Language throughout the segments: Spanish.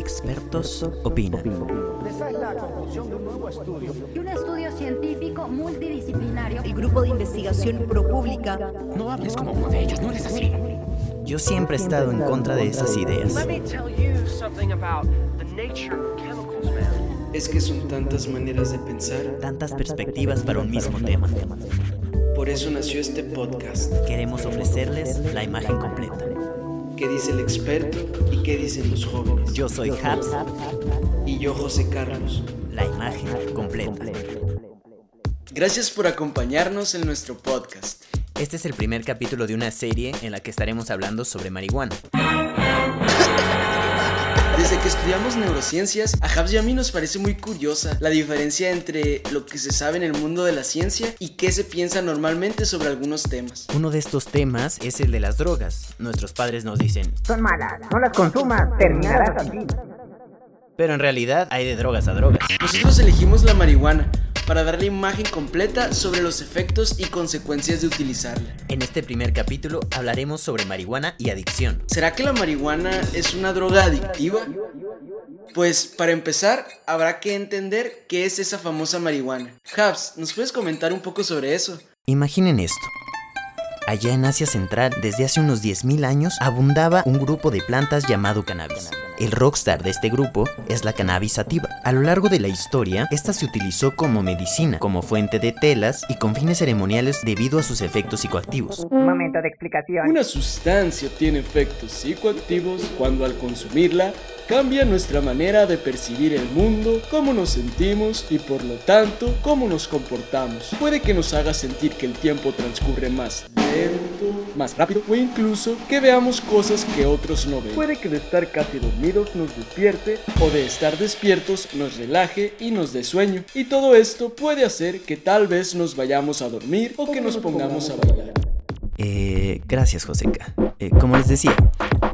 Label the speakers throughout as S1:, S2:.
S1: Expertos opinan.
S2: Esa es la conclusión de un nuevo estudio.
S3: y un estudio científico multidisciplinario.
S4: El grupo de investigación ProPública
S5: No hables como uno de ellos, no eres así.
S1: Yo siempre he estado en contra de esas ideas.
S6: Let me tell you something about the nature of chemicals, man.
S7: Es que son tantas maneras de pensar.
S1: Tantas perspectivas para un mismo tema.
S7: Por eso nació este podcast.
S1: Queremos ofrecerles la imagen completa.
S7: ¿Qué dice el experto y qué dicen los jóvenes?
S1: Yo soy Habs,
S7: Y yo, José Carlos.
S1: la imagen completa.
S7: Gracias por acompañarnos en nuestro podcast.
S1: Este es el primer capítulo de una serie en la que estaremos hablando sobre marihuana.
S7: Desde que estudiamos neurociencias, a Habs y a mí nos parece muy curiosa la diferencia entre lo que se sabe en el mundo de la ciencia y qué se piensa normalmente sobre algunos temas.
S1: Uno de estos temas es el de las drogas. Nuestros padres nos dicen,
S2: Son malas, no las consumas, terminarás así.
S1: pero en realidad hay de drogas a drogas.
S7: Nosotros elegimos la marihuana para dar la imagen completa sobre los efectos y consecuencias de utilizarla.
S1: En este primer capítulo hablaremos sobre marihuana y adicción.
S7: ¿Será que la marihuana es una droga adictiva? Pues para empezar, habrá que entender qué es esa famosa marihuana. Habs, ¿nos puedes comentar un poco sobre eso?
S1: Imaginen esto. Allá en Asia Central, desde hace unos 10.000 años, abundaba un grupo de plantas llamado cannabis. El rockstar de este grupo es la cannabis sativa. A lo largo de la historia, esta se utilizó como medicina, como fuente de telas y con fines ceremoniales debido a sus efectos psicoactivos.
S2: Momento de explicación.
S7: Una sustancia tiene efectos psicoactivos cuando al consumirla cambia nuestra manera de percibir el mundo, cómo nos sentimos y por lo tanto cómo nos comportamos. Puede que nos haga sentir que el tiempo transcurre más lento, más rápido o incluso que veamos cosas que otros no ven. Puede que de estar casi dormidos nos despierte o de estar despiertos nos relaje y nos dé sueño. Y todo esto puede hacer que tal vez nos vayamos a dormir o que nos pongamos a bailar.
S1: Eh, gracias, Joseca. Eh, como les decía,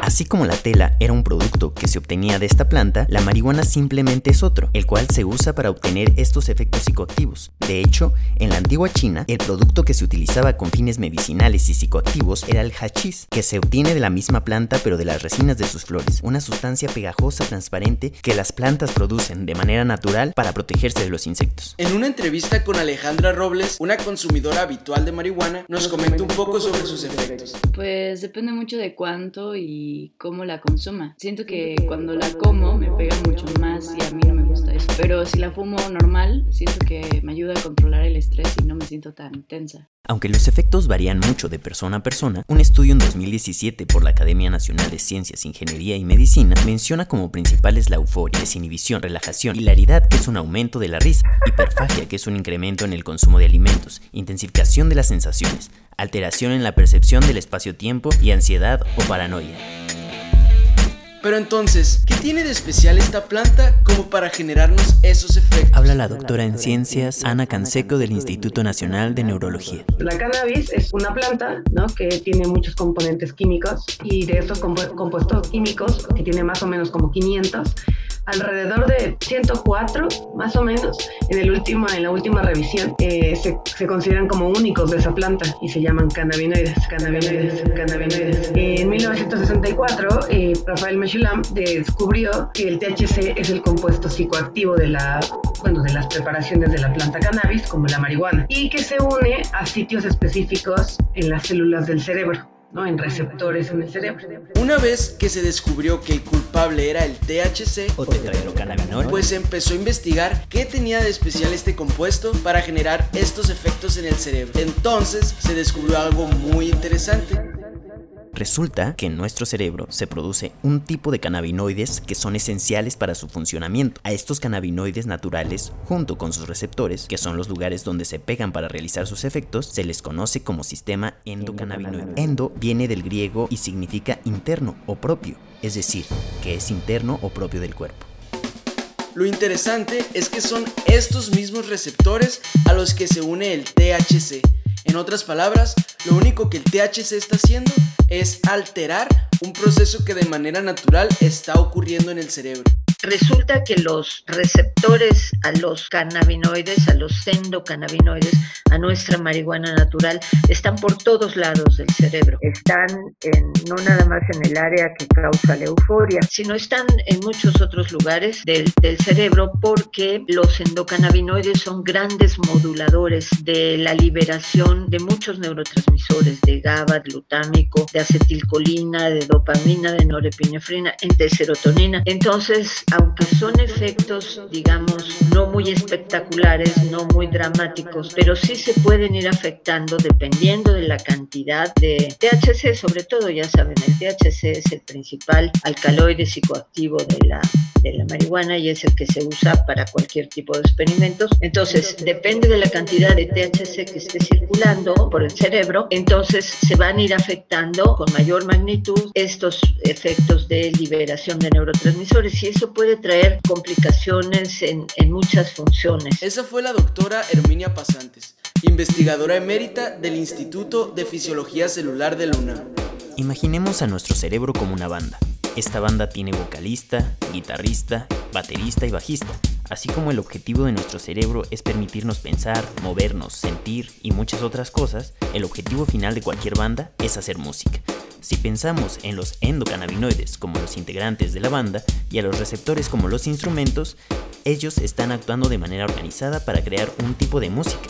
S1: así como la tela era un producto que se obtenía de esta planta, la marihuana simplemente es otro, el cual se usa para obtener estos efectos psicoactivos. De hecho, en la antigua China, el producto que se utilizaba con fines medicinales y psicoactivos era el hachís, que se obtiene de la misma planta pero de las resinas de sus flores, una sustancia pegajosa transparente que las plantas producen de manera natural para protegerse de los insectos.
S7: En una entrevista con Alejandra Robles, una consumidora habitual de marihuana, nos comenta un poco sobre sus efectos.
S8: Pues depende mucho de cuánto y cómo la consuma. Siento que cuando la como me pega mucho más y a mí no me gusta eso. Pero si la fumo normal, siento que me ayuda a controlar el estrés y no me siento tan tensa.
S1: Aunque los efectos varían mucho de persona a persona, un estudio en 2017 por la Academia Nacional de Ciencias, Ingeniería y Medicina menciona como principales la euforia, desinhibición, relajación, hilaridad, que es un aumento de la risa, hiperfagia, que es un incremento en el consumo de alimentos, intensificación de las sensaciones, alteración en la percepción del espacio-tiempo y ansiedad o paranoia.
S7: Pero entonces, ¿qué tiene de especial esta planta como para generarnos esos efectos?
S1: Habla la doctora en ciencias Ana Canseco del Instituto Nacional de Neurología.
S9: La cannabis es una planta ¿no? que tiene muchos componentes químicos y de estos compu- compuestos químicos, que tiene más o menos como 500, alrededor de 104 más o menos en, el último, en la última revisión eh, se, consideran como únicos de esa planta y se llaman cannabinoides. cannabinoides, cannabinoides. En 1964, eh, Rafael Meshulam descubrió que el THC es el compuesto psicoactivo de la bueno, de las preparaciones de la planta cannabis, como la marihuana, y que se une a sitios específicos en las células del cerebro, ¿no? en receptores en el cerebro.
S7: Una vez que se descubrió que el culpable era el THC,
S1: O tetrahidrocannabinol.
S7: pues se empezó a investigar qué tenía de especial este compuesto para generar estos efectos en el cerebro. Entonces se descubrió algo muy interesante.
S1: Resulta que en nuestro cerebro se produce un tipo de cannabinoides que son esenciales para su funcionamiento. A estos cannabinoides naturales, junto con sus receptores, que son los lugares donde se pegan para realizar sus efectos, se les conoce como sistema endocannabinoide. Endo viene del griego y significa interno o propio, es decir, que es interno o propio del cuerpo.
S7: Lo interesante es que son estos mismos receptores a los que se une el THC. En otras palabras, lo único que el THC está haciendo es alterar un proceso que de manera natural está ocurriendo en el cerebro.
S10: Resulta que los receptores a los cannabinoides, a los endocannabinoides, a nuestra marihuana natural, están por todos lados del cerebro. Están en, no nada más en el área que causa la euforia, sino están en muchos otros lugares del, del cerebro porque los endocannabinoides son grandes moduladores de la liberación de muchos neurotransmisores, de GABA, glutámico, de acetilcolina, de dopamina, de norepinefrina, de serotonina. Entonces, aunque son efectos, digamos, no muy espectaculares, no muy dramáticos, pero sí se pueden ir afectando dependiendo de la cantidad de THC, sobre todo, ya saben, el THC es el principal alcaloide psicoactivo de la, de la marihuana y es el que se usa para cualquier tipo de experimentos. Entonces, depende de la cantidad de THC que esté circulando por el cerebro, entonces se van a ir afectando con mayor magnitud estos efectos de liberación de neurotransmisores y eso puede traer complicaciones en, en muchas funciones.
S7: Esa fue la doctora Herminia Pasantes, investigadora emérita del Instituto de Fisiología Celular de Luna.
S1: Imaginemos a nuestro cerebro como una banda. Esta banda tiene vocalista, guitarrista, baterista y bajista, así como el objetivo de nuestro cerebro es permitirnos pensar, movernos, sentir y muchas otras cosas, el objetivo final de cualquier banda es hacer música. Si pensamos en los endocannabinoides como los integrantes de la banda y a los receptores como los instrumentos, ellos están actuando de manera organizada para crear un tipo de música.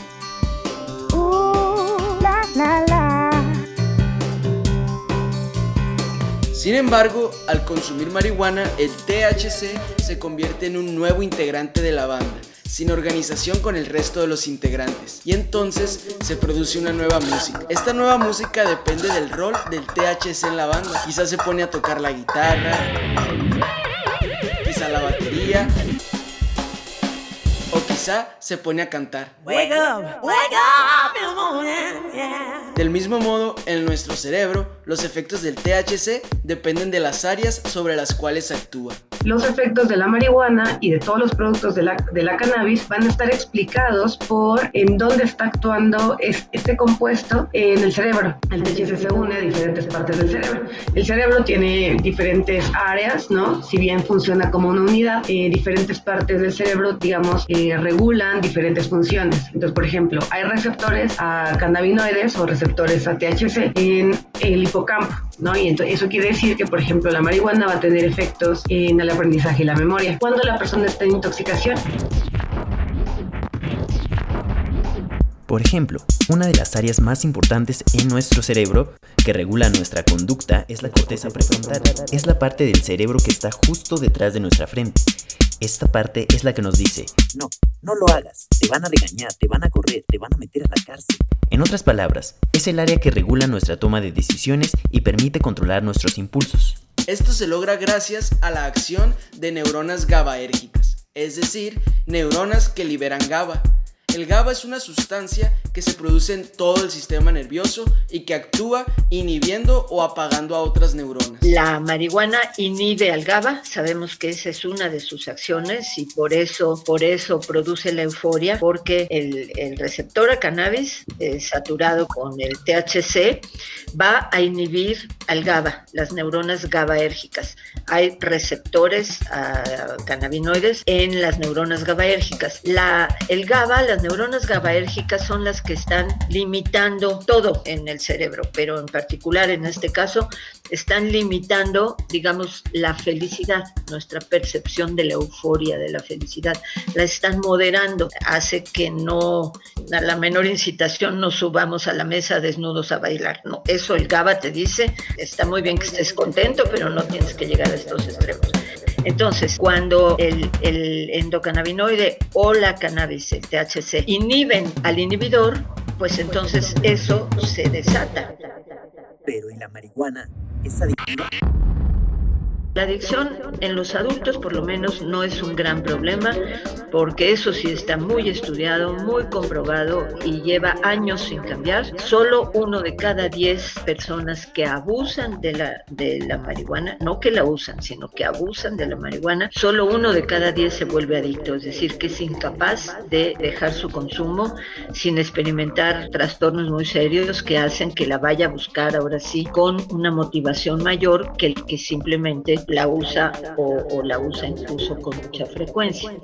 S7: Sin embargo, al consumir marihuana, el THC se convierte en un nuevo integrante de la banda, sin organización con el resto de los integrantes, y entonces se produce una nueva música. Esta nueva música depende del rol del THC en la banda. Quizás se pone a tocar la guitarra, quizá la batería, o quizá se pone a cantar. Del mismo modo, en nuestro cerebro, los efectos del THC dependen de las áreas sobre las cuales actúa.
S9: Los efectos de la marihuana y de todos los productos de la, de la cannabis van a estar explicados por en dónde está actuando es- este compuesto en el cerebro. El THC se une a diferentes partes del cerebro. El cerebro tiene diferentes áreas, ¿no? Si bien funciona como una unidad, eh, diferentes partes del cerebro, digamos, eh, regulan diferentes funciones. Entonces, por ejemplo, hay receptores a cannabinoides o receptores a THC en el hipocampo, ¿no? Y entonces eso quiere decir que, por ejemplo, la marihuana va a tener efectos en el aprendizaje y la memoria. Cuando la persona está en intoxicación,
S1: Por ejemplo, una de las áreas más importantes en nuestro cerebro que regula nuestra conducta es la corteza prefrontal. Es la parte del cerebro que está justo detrás de nuestra frente. Esta parte es la que nos dice, no, no lo hagas, te van a regañar, te van a correr, te van a meter a la cárcel. En otras palabras, es el área que regula nuestra toma de decisiones y permite controlar nuestros impulsos.
S7: Esto se logra gracias a la acción de neuronas GABAérgicas, es decir, neuronas que liberan GABA. El GABA es una sustancia que se produce en todo el sistema nervioso y que actúa inhibiendo o apagando a otras neuronas.
S10: La marihuana inhibe al GABA, sabemos que esa es una de sus acciones y por eso, por eso produce la euforia, porque el, receptor a cannabis eh, saturado con el THC va a inhibir al GABA, las neuronas GABAérgicas. Hay receptores a cannabinoides en las neuronas GABAérgicas. El GABA, las neuronas GABAérgicas son las que están limitando todo en el cerebro, pero en particular en este caso están limitando, digamos, la felicidad, nuestra percepción de la euforia, de la felicidad, la están moderando, hace que no, a la menor incitación no subamos a la mesa desnudos a bailar, no, eso el GABA te dice, está muy bien que estés contento, pero no tienes que llegar a estos extremos. Entonces, cuando el, el endocannabinoide o la cannabis, el THC, inhiben al inhibidor, pues entonces eso se desata.
S1: Pero en la marihuana es adictiva.
S10: La adicción en los adultos por lo menos no es un gran problema porque eso sí está muy estudiado, muy comprobado y lleva años sin cambiar. Solo uno de cada diez personas que abusan de la, de la marihuana, no que la usan, sino que abusan de la marihuana, solo uno de cada diez se vuelve adicto, es decir, que es incapaz de dejar su consumo sin experimentar trastornos muy serios que hacen que la vaya a buscar ahora sí con una motivación mayor que el que simplemente la usa o, o la usa incluso con mucha frecuencia.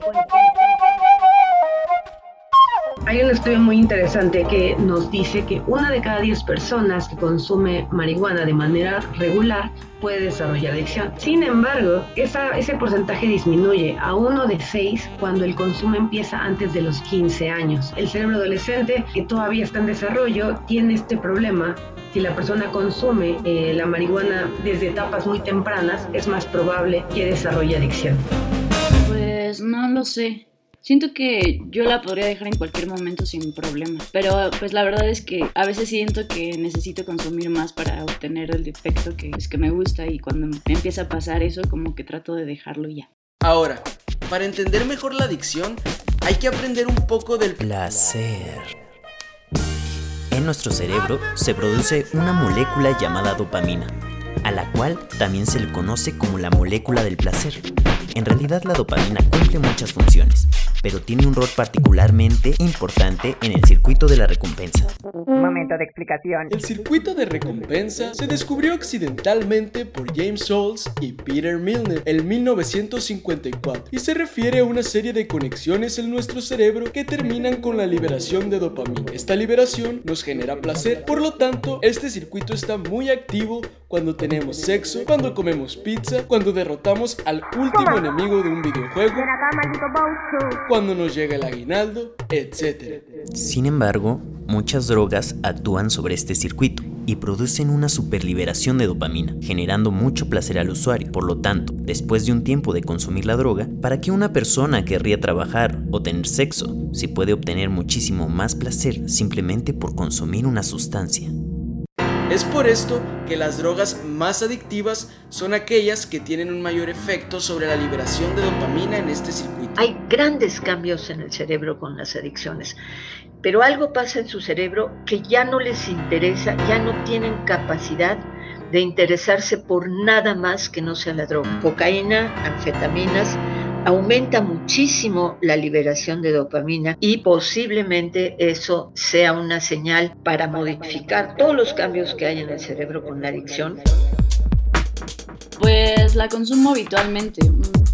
S9: Hay un estudio muy interesante que nos dice que una de cada diez personas que consume marihuana de manera regular puede desarrollar adicción. Sin embargo, ese porcentaje disminuye a uno de seis cuando el consumo empieza antes de los 15 años. El cerebro adolescente, que todavía está en desarrollo, tiene este problema. Si la persona consume eh, la marihuana desde etapas muy tempranas, es más probable que desarrolle adicción.
S8: Pues no lo sé. Siento que yo la podría dejar en cualquier momento sin problema. Pero pues la verdad es que a veces siento que necesito consumir más para obtener el defecto que es que me gusta y cuando me empieza a pasar eso como que trato de dejarlo ya.
S7: Ahora, para entender mejor la adicción, hay que aprender un poco del
S1: placer. En nuestro cerebro se produce una molécula llamada dopamina, a la cual también se le conoce como la molécula del placer. En realidad la dopamina cumple muchas funciones, pero tiene un rol particularmente importante en el circuito de la recompensa.
S2: Momento de explicación.
S7: El circuito de recompensa se descubrió accidentalmente por James Souls y Peter Milner en 1954 y se refiere a una serie de conexiones en nuestro cerebro que terminan con la liberación de dopamina. Esta liberación nos genera placer, por lo tanto, este circuito está muy activo cuando tenemos sexo, cuando comemos pizza, cuando derrotamos al último enemigo de un videojuego, cuando nos llega el aguinaldo, etc.
S1: Sin embargo, muchas drogas actúan sobre este circuito y producen una superliberación de dopamina, generando mucho placer al usuario. Por lo tanto, después de un tiempo de consumir la droga, ¿para qué una persona querría trabajar o tener sexo si puede obtener muchísimo más placer simplemente por consumir una sustancia?
S7: Es por esto que las drogas más adictivas son aquellas que tienen un mayor efecto sobre la liberación de dopamina en este circuito.
S10: Hay grandes cambios en el cerebro con las adicciones, pero algo pasa en su cerebro que ya no les interesa, ya no tienen capacidad de interesarse por nada más que no sea la droga. Cocaína, anfetaminas, aumenta muchísimo la liberación de dopamina y posiblemente eso sea una señal para modificar todos los cambios que hay en el cerebro con la adicción.
S8: Pues la consumo habitualmente,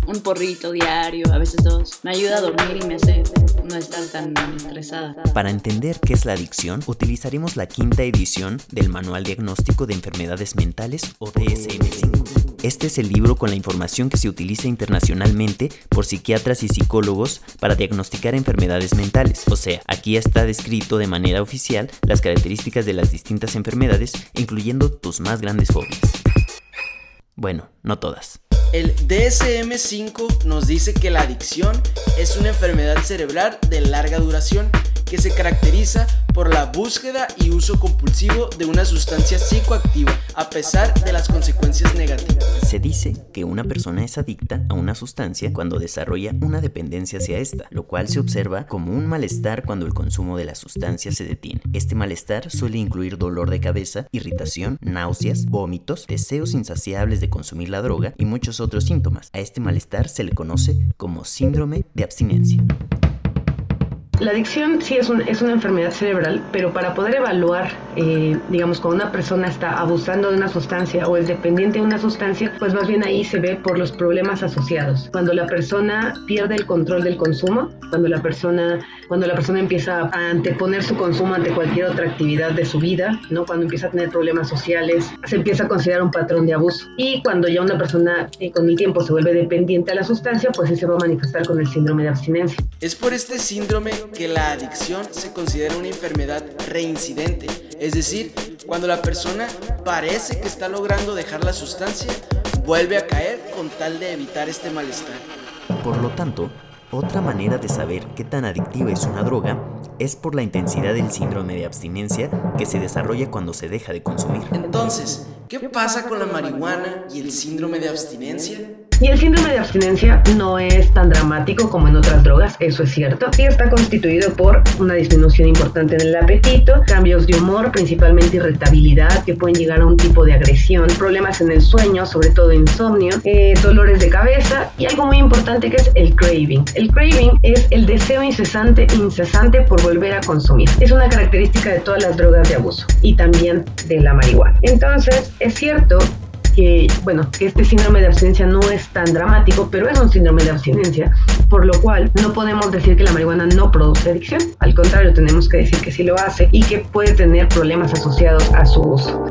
S8: un, porrito diario, a veces dos. Me ayuda a dormir y me hace no estar tan estresada.
S1: Para entender qué es la adicción, utilizaremos la quinta edición del Manual Diagnóstico de Enfermedades Mentales o DSM-5. Este es el libro con la información que se utiliza internacionalmente por psiquiatras y psicólogos para diagnosticar enfermedades mentales. O sea, aquí está descrito de manera oficial las características de las distintas enfermedades, incluyendo tus más grandes fobias. Bueno, no todas.
S7: El DSM5 nos dice que la adicción es una enfermedad cerebral de larga duración que se caracteriza por la búsqueda y uso compulsivo de una sustancia psicoactiva, a pesar de las consecuencias negativas.
S1: Se dice que una persona es adicta a una sustancia cuando desarrolla una dependencia hacia esta, lo cual se observa como un malestar cuando el consumo de la sustancia se detiene. Este malestar suele incluir dolor de cabeza, irritación, náuseas, vómitos, deseos insaciables de consumir la droga y muchos otros síntomas. A este malestar se le conoce como síndrome de abstinencia.
S9: La adicción sí es, un, es una enfermedad cerebral, pero para poder evaluar, eh, digamos, cuando una persona está abusando de una sustancia o es dependiente de una sustancia, pues más bien ahí se ve por los problemas asociados. Cuando la persona pierde el control del consumo, cuando la persona, cuando la persona empieza a anteponer su consumo ante cualquier otra actividad de su vida, ¿no? Cuando empieza a tener problemas sociales, se empieza a considerar un patrón de abuso. Y cuando ya una persona eh, con el tiempo se vuelve dependiente a la sustancia, pues sí se va a manifestar con el síndrome de abstinencia.
S7: Es por este síndrome que la adicción se considera una enfermedad reincidente, es decir, cuando la persona parece que está logrando dejar la sustancia, vuelve a caer con tal de evitar este malestar.
S1: Por lo tanto, otra manera de saber qué tan adictiva es una droga es por la intensidad del síndrome de abstinencia que se desarrolla cuando se deja de consumir.
S7: Entonces, ¿qué pasa con la marihuana y el síndrome de abstinencia?
S9: Y el síndrome de abstinencia no es tan dramático como en otras drogas, eso es cierto. Sí está constituido por una disminución importante en el apetito, cambios de humor, principalmente irritabilidad, que pueden llegar a un tipo de agresión, problemas en el sueño, sobre todo insomnio, eh, dolores de cabeza y algo muy importante que es el craving. El craving es el deseo incesante, incesante por volver a consumir. Es una característica de todas las drogas de abuso y también de la marihuana. Entonces, es cierto que, bueno, este síndrome de abstinencia no es tan dramático, pero es un síndrome de abstinencia, por lo cual no podemos decir que la marihuana no produce adicción. Al contrario, tenemos que decir que sí lo hace y que puede tener problemas asociados a su uso.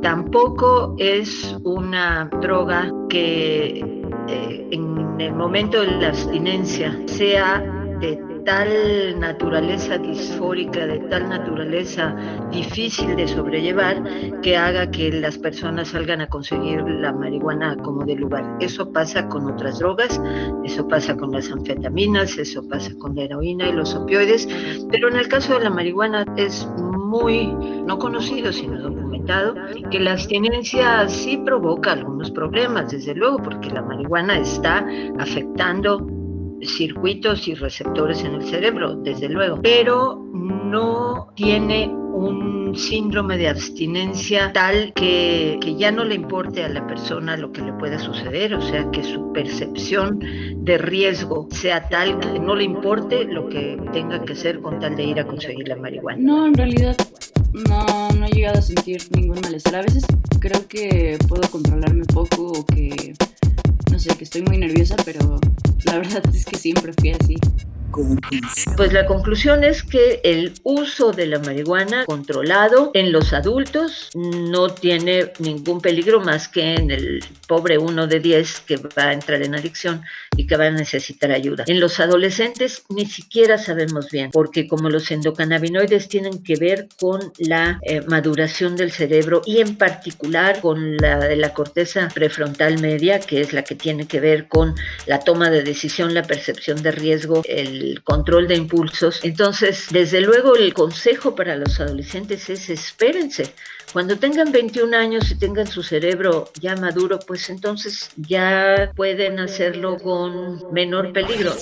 S10: Tampoco es una droga que eh, en el momento de la abstinencia sea de tal naturaleza disfórica, de tal naturaleza difícil de sobrellevar, que haga que las personas salgan a conseguir la marihuana como de lugar. Eso pasa con otras drogas, eso pasa con las anfetaminas, eso pasa con la heroína y los opioides, pero en el caso de la marihuana es muy no conocido, sino documentado, que la abstinencia sí provoca algunos problemas, desde luego, porque la marihuana está afectando circuitos y receptores en el cerebro, desde luego, pero no tiene un síndrome de abstinencia tal que, que, ya no le importe a la persona lo que le pueda suceder, o sea, que su percepción de riesgo sea tal que no le importe lo que tenga que hacer con tal de ir a conseguir la marihuana.
S8: No, en realidad no, no he llegado a sentir ningún malestar. A veces creo que puedo controlarme poco o que, no sé, que estoy muy nerviosa, pero la verdad es que siempre fui así.
S10: Pues la conclusión es que el uso de la marihuana controlado en los adultos no tiene ningún peligro más que en el pobre uno de 10 que va a entrar en adicción y que va a necesitar ayuda. En los adolescentes ni siquiera sabemos bien, porque como los endocannabinoides tienen que ver con la eh, maduración del cerebro y en particular con la de la corteza prefrontal media, que es la que tiene que ver con la toma de decisión, la percepción de riesgo, el control de impulsos. Entonces, desde luego, el consejo para los adolescentes es espérense. Cuando tengan 21 años y tengan su cerebro ya maduro, pues entonces ya pueden hacerlo con menor peligro.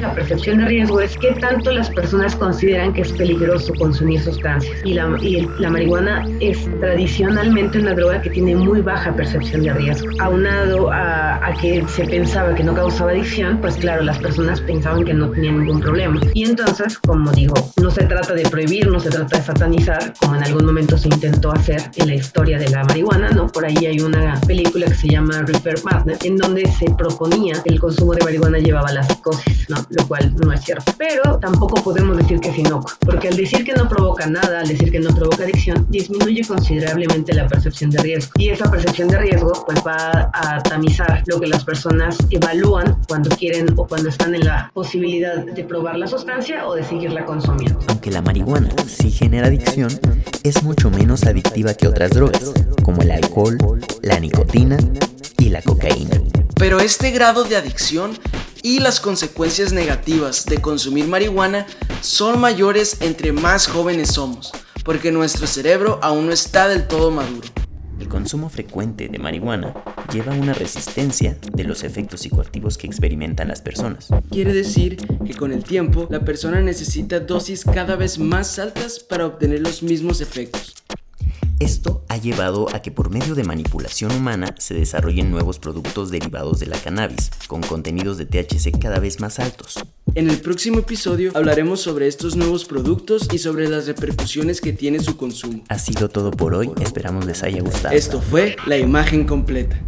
S9: La percepción de riesgo es que tanto las personas consideran que es peligroso consumir sustancias. Y la, y la marihuana es tradicionalmente una droga que tiene muy baja percepción de riesgo. Aunado a, a que se pensaba que no causaba adicción, pues claro, las personas pensaban que no tenían ningún problema. Y entonces, como digo, no se trata de prohibir, no se trata de satanizar, como en algún momento se intentó hacer en la historia de la marihuana, ¿no? Por ahí hay una película que se llama Reaper Madness, en donde se proponía que el consumo de marihuana llevaba a la psicosis, ¿no? Lo cual no es cierto. Pero tampoco podemos decir que es inocuo, porque al decir que no provoca nada, al decir que no provoca adicción, disminuye considerablemente la percepción de riesgo. Y esa percepción de riesgo, pues va a tamizar lo que las personas evalúan cuando quieren o cuando están en la posibilidad de probar la sustancia o de seguirla consumiendo.
S1: Aunque la marihuana sí genera adicción, es mucho menos adictiva que otras drogas, como el alcohol, la nicotina y la cocaína.
S7: Pero este grado de adicción y las consecuencias negativas de consumir marihuana son mayores entre más jóvenes somos, porque nuestro cerebro aún no está del todo maduro.
S1: El consumo frecuente de marihuana lleva a una resistencia de los efectos psicoactivos que experimentan las personas.
S7: Quiere decir que con el tiempo la persona necesita dosis cada vez más altas para obtener los mismos efectos.
S1: Esto ha llevado a que por medio de manipulación humana se desarrollen nuevos productos derivados de la cannabis, con contenidos de THC cada vez más altos.
S7: En el próximo episodio hablaremos sobre estos nuevos productos y sobre las repercusiones que tiene su consumo.
S1: Ha sido todo por hoy, esperamos les haya gustado.
S7: Esto fue La Imagen Completa.